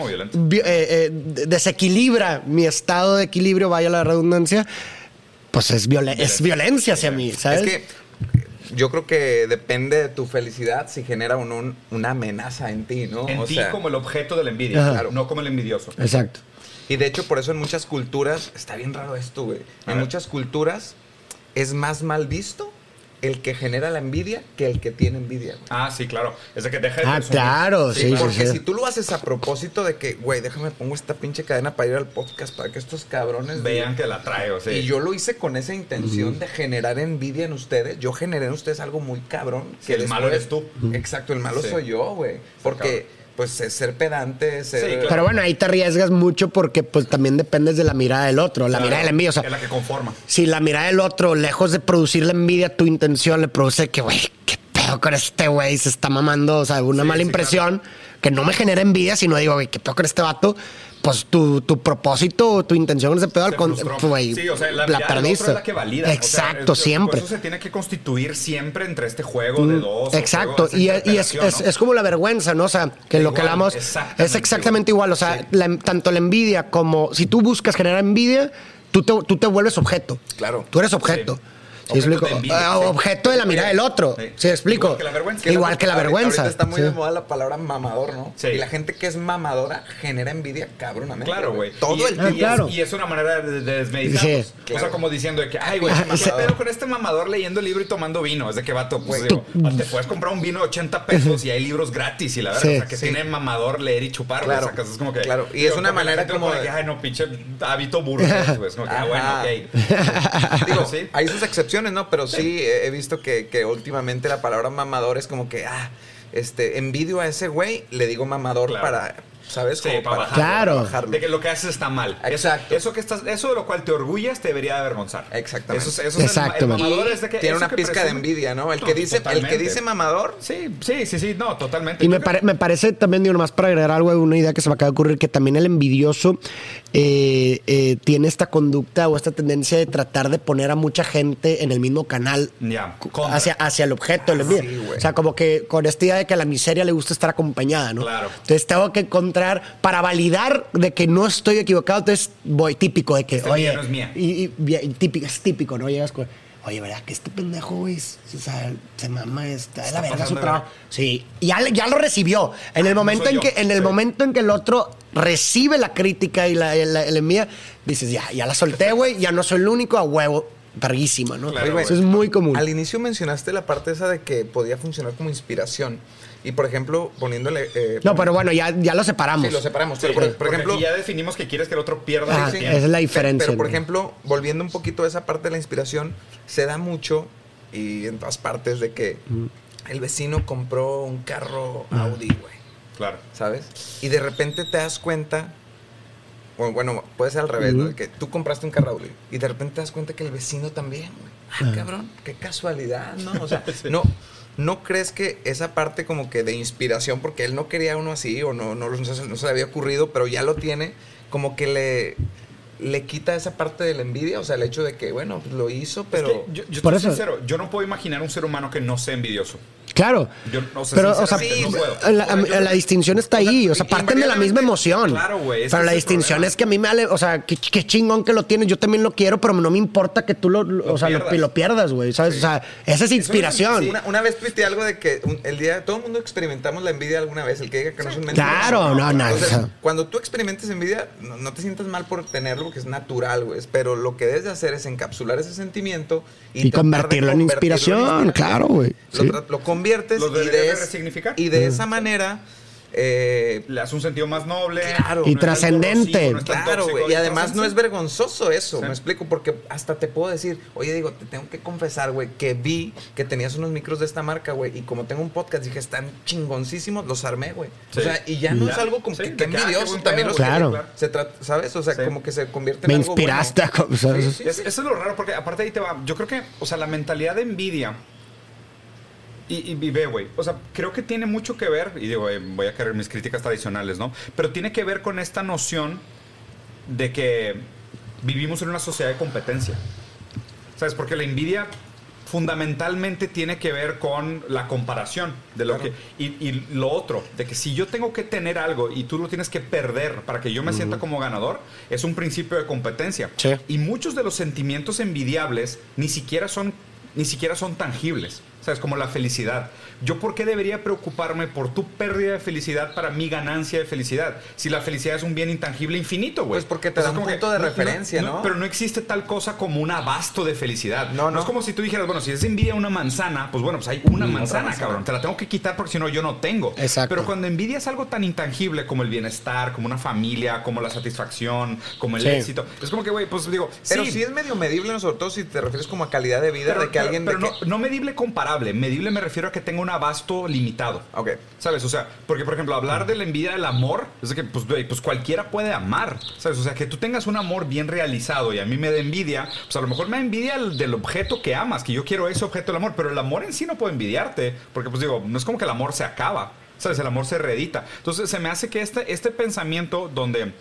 eh, de- desequilibra mi estado de equilibrio, vaya la redundancia, pues es, violen- es violencia hacia mí, ¿sabes? Es que yo creo que depende de tu felicidad si genera o no un- una amenaza en ti, ¿no? En O ti sea, como el objeto de la envidia, Ajá. claro, no como el envidioso. Exacto. Y de hecho, por eso en muchas culturas, está bien raro esto, güey. En muchas culturas es más mal visto el que genera la envidia que el que tiene envidia, güey. Ah, sí, claro. Es de que deja de Ah, claro, sí, sí, Porque sí. si tú lo haces a propósito de que, güey, déjame pongo esta pinche cadena para ir al podcast para que estos cabrones Vean que la traigo, sí. Y yo lo hice con esa intención de generar envidia en ustedes. Yo generé en ustedes algo muy cabrón. Sí, el malo eres tú. Exacto, el malo Sí. soy yo, güey. Porque, pues, es ser pedante, ser... Sí, claro. Pero bueno, ahí te arriesgas mucho porque pues también dependes de la mirada del otro, la Claro, mirada de la envidia. O sea, es la que conforma. si la mirada del otro, lejos de producir la envidia, tu intención le produce que, güey, qué pedo con este güey, se está mamando, o sea, una Sí, mala sí, impresión que no me genera envidia, sino digo, güey, qué pedo con este vato, pues tu, tu propósito, tu intención ese pedo, al Se con- frustró. güey, sí, o sea, la, la mirada del otro perdiste. es la que valida. O sea, Exacto, es- siempre. Por eso se tiene que constituir siempre entre este juego de dos. o Exacto, de y, es, es- como la vergüenza, ¿no? O sea, que lo que hablamos es exactamente igual. O sea, la- tanto la envidia como si tú buscas generar envidia, tú te, tú te vuelves objeto. Claro. Tú eres objeto. Sí. ¿Sí Objeto explico? de envidia, Ah, sí. Objeto de la mirada del otro. Sí. ¿Sí, explico? Igual que la vergüenza. Igual que la Ahorita- vergüenza. Ahorita está muy Sí. de moda la palabra mamador, ¿no? Sí. Y la gente que es mamadora genera envidia cabronamente. Claro, güey. Todo Y- el y tiempo. claro. Y es una manera de, de desmeditarnos. O claro. sea, como diciendo de que, ay, güey, ¿qué pedo con este mamador leyendo el libro y tomando vino? Es de que vato, pues Güey, digo, te puedes comprar un vino de 80 pesos y hay libros gratis y la verdad, Sí. o sea, que Sí. tiene mamador leer y chupar, Claro. sacas, es como que. Claro, y digo, es una manera como de- que, ay, no, pinche hábito burgués, güey. Es como que, ah, bueno, ok. [LAUGHS] Digo, sí. hay sus excepciones, ¿no? Pero sí, he visto que, que últimamente la palabra mamador es como que, ah, este, envidio a ese güey, le digo mamador Claro. para, ¿sabes? Sí, Como para bajarlo, Claro. para bajarlo. De que lo que haces está mal. Eso- Exacto. Eso, que estás, eso de lo cual te orgullas te debería de avergonzar. Exactamente. Eso, es- eso es el, mamador es de que Tiene una que pizca de envidia, ¿no? El No, que dice, el que dice mamador, Sí, sí, sí, sí, no, totalmente. Y me, pare- me parece también, digo, nomás para agregar algo, una idea que se me acaba de ocurrir, que también el envidioso eh, eh, tiene esta conducta o esta tendencia de tratar de poner a mucha gente en el mismo canal contra. hacia, hacia el objeto envidia. sí, o sea, como que con esta idea de que a la miseria le gusta estar acompañada, ¿no? Claro. Entonces tengo que encontrar, para validar de que no estoy equivocado, entonces voy típico de que, oye, no es mía. Y, y- y típico, es típico, ¿no? Llegas con, oye, ¿verdad que este pendejo, güey, o sea, se mama, está de la verga su trabajo? Sí, ya, ya lo recibió. En el momento soy en que, en el Sí. momento en que el otro recibe la crítica y la, la, la envía, dices, ya, ya la solté, güey, ya no soy el único a huevo. Verguísima, ¿no? Claro, Eso es muy común. Al inicio mencionaste la parte esa de que podía funcionar como inspiración. Y por ejemplo, poniéndole. eh, No, pero bueno, ya, ya lo separamos. Sí, lo separamos. Sí, pero por, por porque ejemplo. ya definimos que quieres que el otro pierda Ah, sí. esa es la diferencia. Pero, por ¿no? ejemplo, volviendo un poquito a esa parte de la inspiración, se da mucho y en todas partes de que el vecino compró un carro Audi, güey, Claro. ¿sabes? Y de repente te das cuenta, o bueno, puede ser al revés, ¿no? Que tú compraste un carro y de repente te das cuenta que el vecino también, güey. Ah, cabrón, qué casualidad, ¿no? O sea, [LAUGHS] no. ¿No crees que esa parte como que de inspiración, porque él no quería uno así o no, no, no se, no se le había ocurrido, pero ya lo tiene, como que le, le quita esa parte de la envidia? O sea, el hecho de que, bueno, pues lo hizo, pero... Es que yo, yo Por estoy eso- sincero, yo no puedo imaginar un ser humano que no sea envidioso. Claro. Yo, o sea, pero, o sea, sí, no puedo. la, O sea, yo- la distinción está ahí. O sea, y- parten de la misma emoción. Claro, güey, Pero la distinción problema. es que a mí me vale. O sea, qué, qué chingón que lo tienes. Yo también lo quiero, pero no me importa que tú lo, o sea, lo, pierdas. lo pierdas, güey. ¿Sabes? O sea, esa es inspiración. Una, una vez tuiteé algo de que un- el día todo el mundo experimentamos la envidia alguna vez, el que diga que no es un mentiroso. Claro, no, no, Entonces, o sea. cuando tú experimentes envidia, no, no te sientas mal por tenerlo porque es natural, güey. Pero lo que debes de hacer es encapsular ese sentimiento Y tratar de convertirlo en inspiración, claro, güey. Lo, lo conviertes Lo y de, es- resignificar. y de esa manera eh, Le hace un sentido más noble. Claro. Y trascendente. no Claro, tóxico, güey. Y además no es vergonzoso eso, Sí. me explico, porque hasta te puedo decir, oye, digo, te tengo que confesar, güey, que vi que tenías unos micros de esta marca, güey, y como tengo un podcast, dije, están chingoncísimos, los armé, güey. Sí. O sea, y ya no Ya. es algo como Sí, que, que ah, envidioso, también los Claro. que se trata, ¿sabes? O sea, Sí. como que se convierte en Me algo bueno. inspiraste [LAUGHS] a. eso es lo raro, porque aparte ahí te va. Yo creo que, o sea, la mentalidad de envidia. Y, y, ve, güey. O sea, creo que tiene mucho que ver. Y digo, eh, voy a caer en mis críticas tradicionales, ¿no? Pero tiene que ver con esta noción de que vivimos en una sociedad de competencia. ¿Sabes? Porque la envidia fundamentalmente tiene que ver con la comparación de lo Claro. que y, y lo otro de que si yo tengo que tener algo y tú lo tienes que perder para que yo me sienta como ganador es un principio de competencia Sí. y muchos de los sentimientos envidiables ni siquiera son ni siquiera son tangibles sabes como la felicidad yo por qué debería preocuparme por tu pérdida de felicidad para mi ganancia de felicidad si la felicidad es un bien intangible infinito güey Pues porque te O sea, da un como que punto de referencia, ¿no? pero no existe tal cosa como un abasto de felicidad No, no, no. es como si tú dijeras bueno si es envidia una manzana pues bueno pues hay una manzana manzana. cabrón te la tengo que quitar porque si no yo no tengo Exacto. pero cuando envidia es algo tan intangible como el bienestar, como una familia, como la satisfacción, como el Sí. éxito, es como que, güey, pues digo, Pero sí, sí, es medio medible, ¿no? sobre todo si te refieres como a calidad de vida, pero, de que pero- alguien... pero de no, que- no medible comparable, medible me refiero a que tenga un abasto limitado. Ok. ¿Sabes? O sea, porque por ejemplo, hablar de la envidia del amor, es de que pues, pues cualquiera puede amar, ¿sabes? O sea, que tú tengas un amor bien realizado y a mí me da envidia, pues a lo mejor me da envidia el- del objeto que amas, que yo quiero ese objeto del amor, pero el amor en sí no puedo envidiarte, porque pues digo, no es como que el amor se acaba, ¿sabes? El amor se reedita. Entonces se me hace que este, este pensamiento donde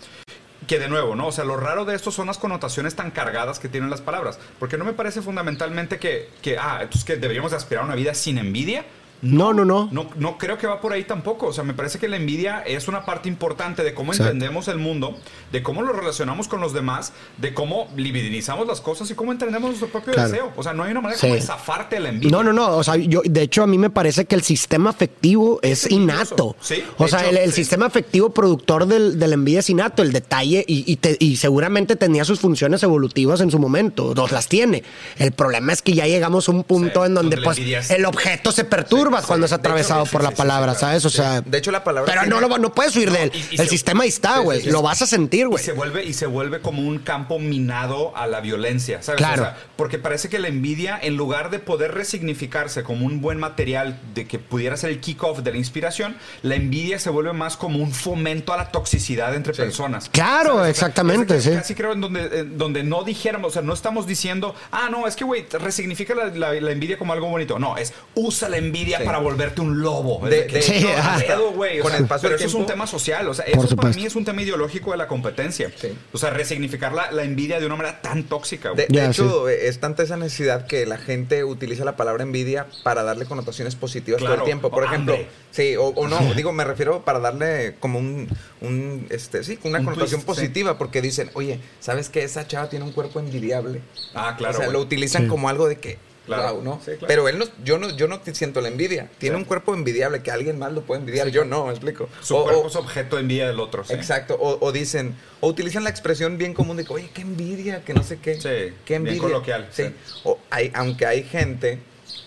que de nuevo, ¿no? O sea, lo raro de esto son las connotaciones tan cargadas que tienen las palabras. Porque no me parece fundamentalmente que, que ah, entonces que deberíamos de aspirar a una vida sin envidia. No, no, no. No, no creo que va por ahí tampoco. O sea, me parece que la envidia es una parte importante de cómo Exacto. entendemos el mundo, de cómo lo relacionamos con los demás, de cómo libidinizamos las cosas y cómo entendemos nuestro propio Claro. deseo. O sea, no hay una manera Sí. como de zafarte de la envidia. No, no, no. O sea, yo, de hecho, a mí me parece que el sistema afectivo es, innato. Sí, o sea, hecho, el, el sí. sistema afectivo productor del, de la envidia es innato, el detalle, y, y te- y seguramente tenía sus funciones evolutivas en su momento, dos las tiene. El problema es que ya llegamos a un punto en donde, pues, el objeto se perturba Sí, cuando es hecho, atravesado por sí, la sí, palabra, sí, ¿sabes? O Sí. sea, De hecho, la palabra pero no, lo, no puedes huir de él. y- y el se- sistema ahí está, güey. sí, sí. Lo vas a sentir, Y güey. se vuelve y se vuelve como un campo minado a la violencia, ¿sabes? Claro. O sea, porque parece que la envidia, en lugar de poder resignificarse como un buen material de que pudiera ser el kickoff de la inspiración, la envidia se vuelve más como un fomento a la toxicidad entre personas. Claro, ¿Sabes? O sea, exactamente. Casi creo en donde, en donde no dijéramos, o sea, no estamos diciendo, ah, no, es que, güey, resignifica la, la- la envidia como algo bonito. No, es usa la envidia envidia para volverte un lobo. De- de hecho, no, ah, pedo, güey. O con sea, el paso pero del eso es un tema social. O sea, eso para mí es un tema ideológico de la competencia. Sí. O sea, resignificar la, la envidia de una manera tan tóxica. De, hecho, eh, es tanta esa necesidad que la gente utiliza la palabra envidia para darle connotaciones positivas todo el tiempo. Por o ejemplo, hambre. sí, o, o no, digo, me refiero para darle como un, un este, sí, una Un connotación twist, sí. positiva, porque dicen, oye, ¿sabes que esa chava tiene un cuerpo envidiable? Ah, claro. o sea, lo utilizan Sí. como algo de que, Claro. wow, ¿no? Sí, claro. Pero él no, yo no, yo no siento la envidia. Tiene Sí. un cuerpo envidiable que alguien más lo puede envidiar. Yo no, me explico. Su O- cuerpo o- es objeto de envidia del otro. Exacto, o, o dicen, o utilizan la expresión bien común de que, oye, qué envidia, que no sé qué. Sí, qué bien envidia. coloquial, Sí. sí. O hay, aunque hay gente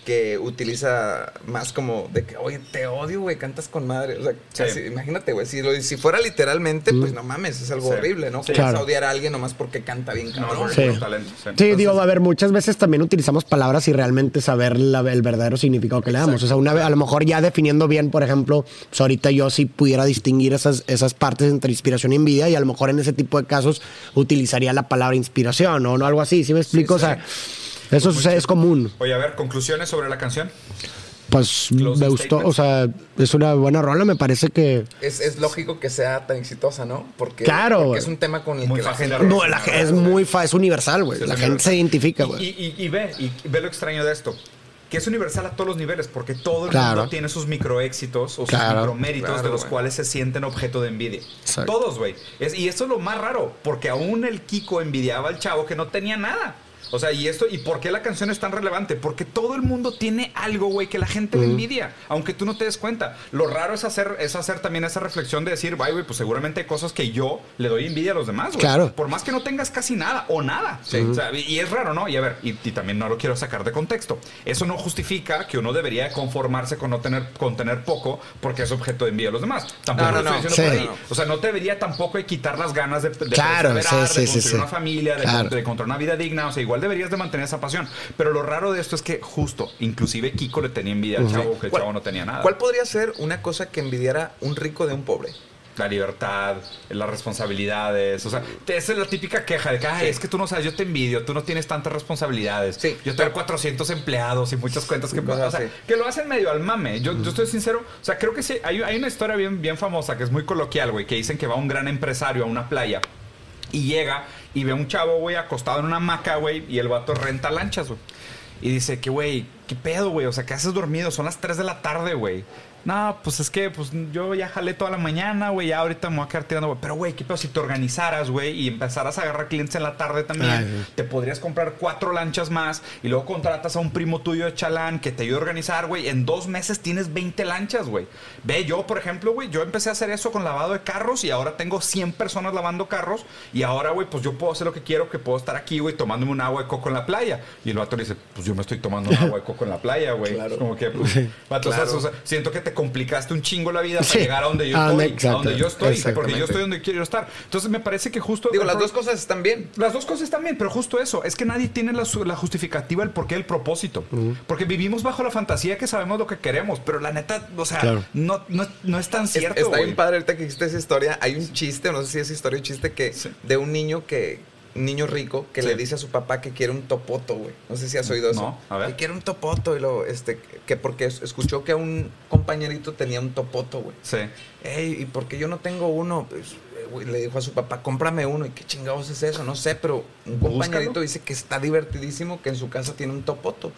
que utiliza más como de que, oye, te odio, güey, cantas con madre. O sea, Sí. imagínate, güey, si, lo- si fuera literalmente, pues no mames, es algo Sí. horrible, ¿no? Sí. Que vas a Claro. odiar a alguien nomás porque canta bien No, cabrón. por talento. sí. Sí, digo, a ver, muchas veces también utilizamos palabras y realmente saber la- el verdadero significado que le damos. O sea, una vez, a lo mejor ya definiendo bien, por ejemplo, pues ahorita yo sí pudiera distinguir esas, esas partes entre inspiración y envidia y a lo mejor en ese tipo de casos utilizaría la palabra inspiración o no algo así. ¿Sí me explico? sí. O sea, eso es, es común. Oye, a ver, conclusiones sobre la canción. Pues Closing me gustó, o sea, es una buena rola, me parece que... Es, es lógico que sea tan exitosa, ¿no? Porque, Claro, porque es un tema con el Muy que la gente... No, la- es muy fa- es universal, güey. Sí, la gente universal. se identifica, Y, güey. y- y ve, y ve lo extraño de esto. Que es universal a todos los niveles, porque todo el Claro. mundo tiene sus microéxitos o sus Claro. microméritos Claro, de los güey. cuales se sienten objeto de envidia. Exacto. Todos, güey. Es- Y esto es lo más raro, porque aún el Kiko envidiaba al chavo que no tenía nada. O sea, y esto, ¿y por qué la canción es tan relevante? Porque todo el mundo tiene algo, güey, que la gente le envidia, aunque tú no te des cuenta. Lo raro es hacer, es hacer también esa reflexión de decir, "Vay, güey, pues seguramente hay cosas que yo le doy envidia a los demás, güey. Claro. Por más que no tengas casi nada o nada. O sea, y es raro, ¿no? Y a ver, y, y también no lo quiero sacar de contexto. Eso no justifica que uno debería conformarse con no tener, con tener poco porque es objeto de envidia a los demás. Tampoco No, lo no, estoy no. diciendo Sí. por ahí. O sea, no te debería tampoco quitar las ganas de, de Claro, sí, de sí, sí, construir sí. una familia, de, Claro. de encontrar una vida digna. O sea, igual deberías de mantener esa pasión. Pero lo raro de esto es que justo, inclusive Kiko le tenía envidia al chavo, que el ¿Cuál- chavo no tenía nada. ¿Cuál podría ser una cosa que envidiara un rico de un pobre? La libertad, las responsabilidades. O sea, esa es la típica queja de que, "Ay, Sí. es que tú no sabes, yo te envidio, tú no tienes tantas responsabilidades. Sí. Yo tengo 400 empleados y muchas cuentas que o sea, que lo hacen medio al mame. Yo, yo estoy sincero, o sea, creo que sí, hay, hay una historia bien, bien famosa que es muy coloquial, güey, que dicen que va un gran empresario a una playa y llega y ve a un chavo, güey, acostado en una hamaca, güey, y el vato renta lanchas, güey. Y dice que, güey, ¿qué pedo, güey? O sea, ¿qué haces dormido? Son las 3 de la tarde, güey. No, pues es que pues yo ya jalé toda la mañana, güey, ya ahorita me voy a quedar tirando, güey. Pero, güey, ¿qué pedo? Si te organizaras, güey, y empezaras a agarrar clientes en la tarde también, Ay, sí. te podrías comprar cuatro lanchas más y luego contratas a un primo tuyo de chalán que te ayude a organizar, güey. En dos meses tienes 20 lanchas, güey. Ve, yo, por ejemplo, güey, yo empecé a hacer eso con lavado de carros y ahora tengo 100 personas lavando carros y ahora, güey, pues yo puedo hacer lo que quiero, que puedo estar aquí, güey, tomándome un agua de coco en la playa. Y el vato le dice, pues yo me estoy tomando un agua de coco en la playa, güey. Claro. Como que, pues, vato, o sea, Claro. o sea, siento que te complicaste un chingo la vida Sí. para llegar a donde yo Ah, estoy, exacto. a donde yo estoy, porque yo estoy donde quiero estar. Entonces me parece que justo... Digo, las dos cosas están bien. las dos cosas también, pero justo eso, es que nadie tiene la, justificativa, el porqué, el propósito. Porque vivimos bajo la fantasía que sabemos lo que queremos, pero la neta, o sea, Claro. no, no, no es tan Es- cierto. Está güey. bien padre ahorita que hiciste esa historia. Hay un chiste, no sé si es historia o chiste, que Sí. de un niño que niño rico que Sí. le dice a su papá que quiere un topoto, güey. No sé si has oído eso. No, a ver. Que quiere un topoto y lo, este, que porque es- escuchó que un compañerito tenía un topoto, güey. Sí. Ey, ¿y por qué yo no tengo uno? Pues, eh, le dijo a su papá, cómprame uno. ¿Y qué chingados es eso? No sé, pero un compañerito Búscalo. dice que está divertidísimo que en su casa tiene un topoto.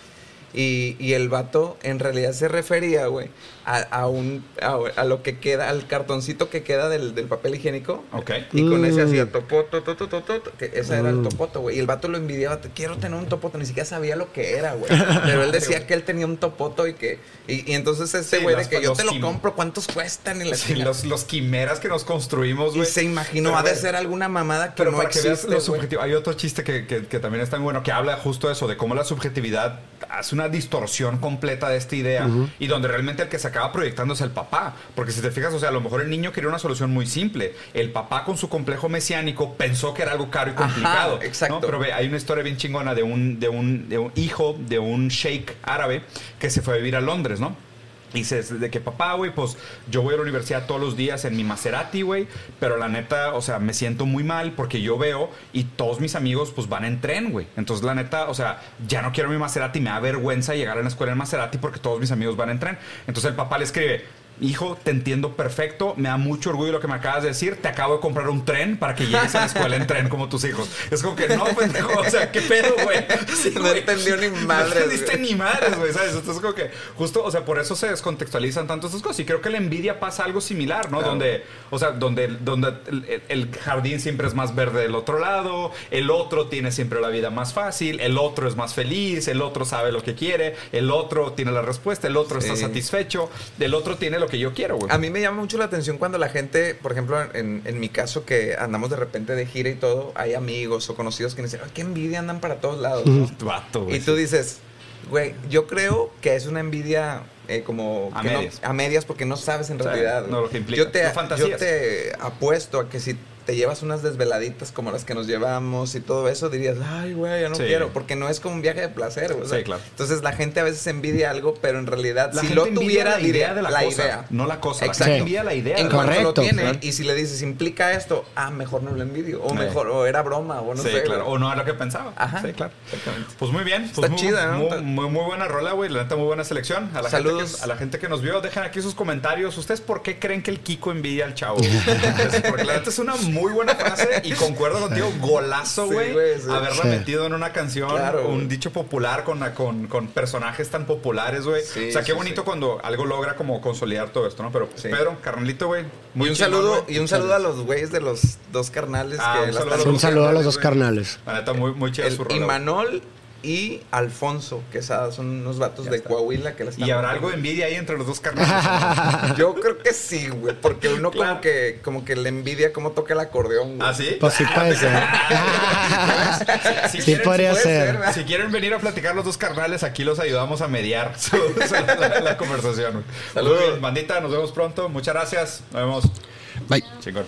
Y, y el vato en realidad se refería, güey, a, a un a, a lo que queda, al cartoncito que queda del, del papel higiénico. Ok. Y con ese Mm. hacía topoto, topoto, topoto, que ese era el Mm. topoto, güey. Y el vato lo envidiaba, "Te quiero tener un topoto, ni siquiera sabía lo que era, güey. [LAUGHS] Pero él decía que él tenía un topoto y que. Y, y entonces ese Sí, güey de que yo te lo compro, ¿cuántos cuestan? Y la Sí, chingada. los, los quimeras que nos construimos, Y güey. se imaginó, Pero, ha de ser alguna mamada que Pero no para que veas existe, lo subjetivo, hay otro chiste que, que- que también está muy bueno, que habla justo de eso, de cómo la subjetividad hace una distorsión completa de esta idea y donde realmente el que se acaba proyectando es el papá. Porque si te fijas, o sea, a lo mejor el niño quería una solución muy simple. El papá con su complejo mesiánico pensó que era algo caro y Ajá, complicado. exacto. ¿no? Pero ve, hay una historia bien chingona de un, de, un, de un hijo de un sheikh árabe que se fue a vivir a Londres, ¿no? Dices, de que papá, güey, pues yo voy a la universidad todos los días en mi Maserati, güey, pero la neta, o sea, me siento muy mal porque yo veo y todos mis amigos pues van en tren, güey. Entonces, la neta, o sea, ya no quiero mi Maserati, me da vergüenza llegar a la escuela en Maserati porque todos mis amigos van en tren. Entonces el papá le escribe, hijo, te entiendo perfecto, me da mucho orgullo lo que me acabas de decir, te acabo de comprar un tren para que llegues a la escuela en tren como tus hijos. Es como que no, pendejo, o sea, qué pedo, güey. Sí, No güey. entendió ni madres, No entendiste ni madres, güey, ¿sabes? Entonces como que justo, o sea, por eso se descontextualizan tanto estas cosas y creo que la envidia pasa algo similar, ¿no? Claro. Donde, o sea, donde, donde el, el jardín siempre es más verde del otro lado, el otro tiene siempre la vida más fácil, el otro es más feliz, el otro sabe lo que quiere, el otro tiene la respuesta, el otro está satisfecho, el otro tiene lo que yo quiero, güey. A mí me llama mucho la atención cuando la gente, por ejemplo, en, en mi caso, que andamos de repente de gira y todo, hay amigos o conocidos que me dicen, "Ay, qué envidia andan para todos lados. ¿no?" [LAUGHS] Vato, güey. Y tú dices, güey, yo creo que es una envidia eh, como A que no- medias. a medias porque no sabes en realidad. no lo que implica, Yo te, yo te apuesto a que si te llevas unas desveladitas como las que nos llevamos y todo eso, dirías, ay, güey, yo no Sí. quiero, porque no es como un viaje de placer. güey, o sea, Sí, claro. Entonces la gente a veces envidia algo, pero en realidad, La si gente lo tuviera, la idea diría de la, cosa, idea. no la cosa. La Exacto. gente envidia la idea. En la cuanto Correcto, lo tiene, claro. y si le dices, implica esto, ah, mejor no lo envidio, o mejor, o era broma, o no sí, sé. claro. güey. O no era lo que pensaba. Ajá. Sí, claro. Exactamente. Pues muy bien. Pues Está muy, chida, ¿no? Muy, muy, muy buena rola, güey. La neta, muy buena selección. A la, gente Saludos. que, a la gente que nos vio, dejen aquí sus comentarios. ¿Ustedes por qué creen que el Kiko envidia al chavo? [LAUGHS] Porque la neta es una muy buena frase y concuerdo contigo. Golazo, Sí, güey. güey, sí. Haberla Sí. metido en una canción, Claro, un dicho popular con, con, con personajes tan populares, güey. Sí, o sea, qué sí, bonito sí. cuando algo logra como consolidar todo esto, ¿no? Pero Sí. Pedro, carnalito, güey. Y muy un saludo, y un saludo a los güeyes de los dos carnales Ah, que un saludo a los Un saludo a los dos carnales. La neta, muy, muy chida el su rola. güey. Imanol y Alfonso Quesada son unos vatos Ya de está. Coahuila que la están Y habrá algo de envidia ahí entre los dos carnales. [LAUGHS] Yo creo que sí, güey, porque uno Claro. como que como que le envidia cómo toca el acordeón, güey. ¿Ah, sí? Pues sí puede ser. [LAUGHS] Si Sí quieren- podría puede ser. Si quieren venir a platicar los dos carnales, aquí los ayudamos a mediar su- [LAUGHS] su- la, la conversación. güey. Saludos. Bandita, nos vemos pronto. Muchas gracias. Nos vemos. Bye. Chingón.